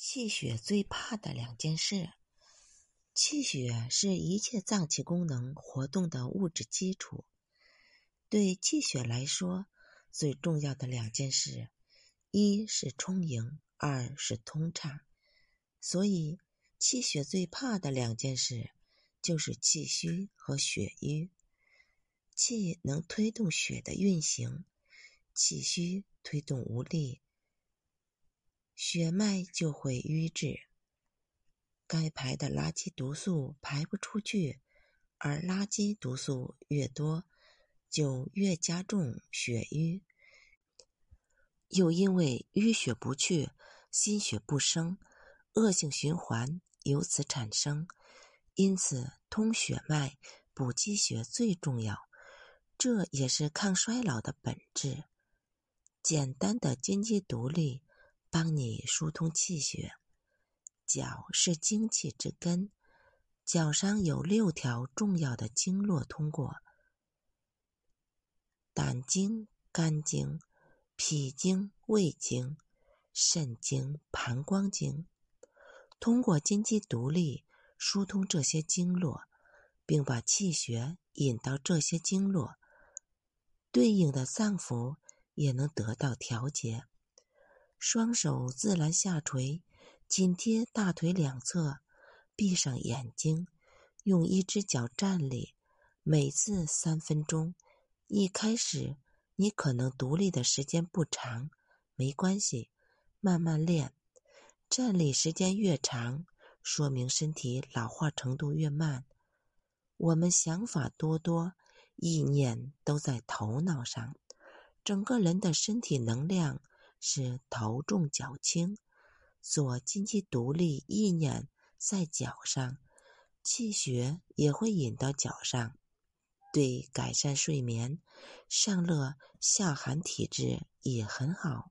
气血最怕的两件事。气血是一切脏器功能活动的物质基础。对气血来说，最重要的两件事，一是充盈，二是通畅。所以，气血最怕的两件事，就是气虚和血瘀。气能推动血的运行，气虚推动无力。血脉就会瘀滞，该排的垃圾毒素排不出去，而垃圾毒素越多，就越加重血瘀。又因为淤血不去，心血不生，恶性循环由此产生。因此，通血脉、补气血最重要，这也是抗衰老的本质。简单的金鸡独立。帮你疏通气血，脚是精气之根，脚上有六条重要的经络通过：胆经、肝经、脾经、胃经、肾经、膀胱经。通过金鸡独立疏通这些经络，并把气血引到这些经络，对应的脏腑也能得到调节。双手自然下垂，紧贴大腿两侧，闭上眼睛，用一只脚站立，每次三分钟。一开始你可能独立的时间不长，没关系，慢慢练。站立时间越长，说明身体老化程度越慢。我们想法多多，意念都在头脑上，整个人的身体能量。是头重脚轻，所经济独立，意念在脚上，气血也会引到脚上，对改善睡眠、上热下寒体质也很好。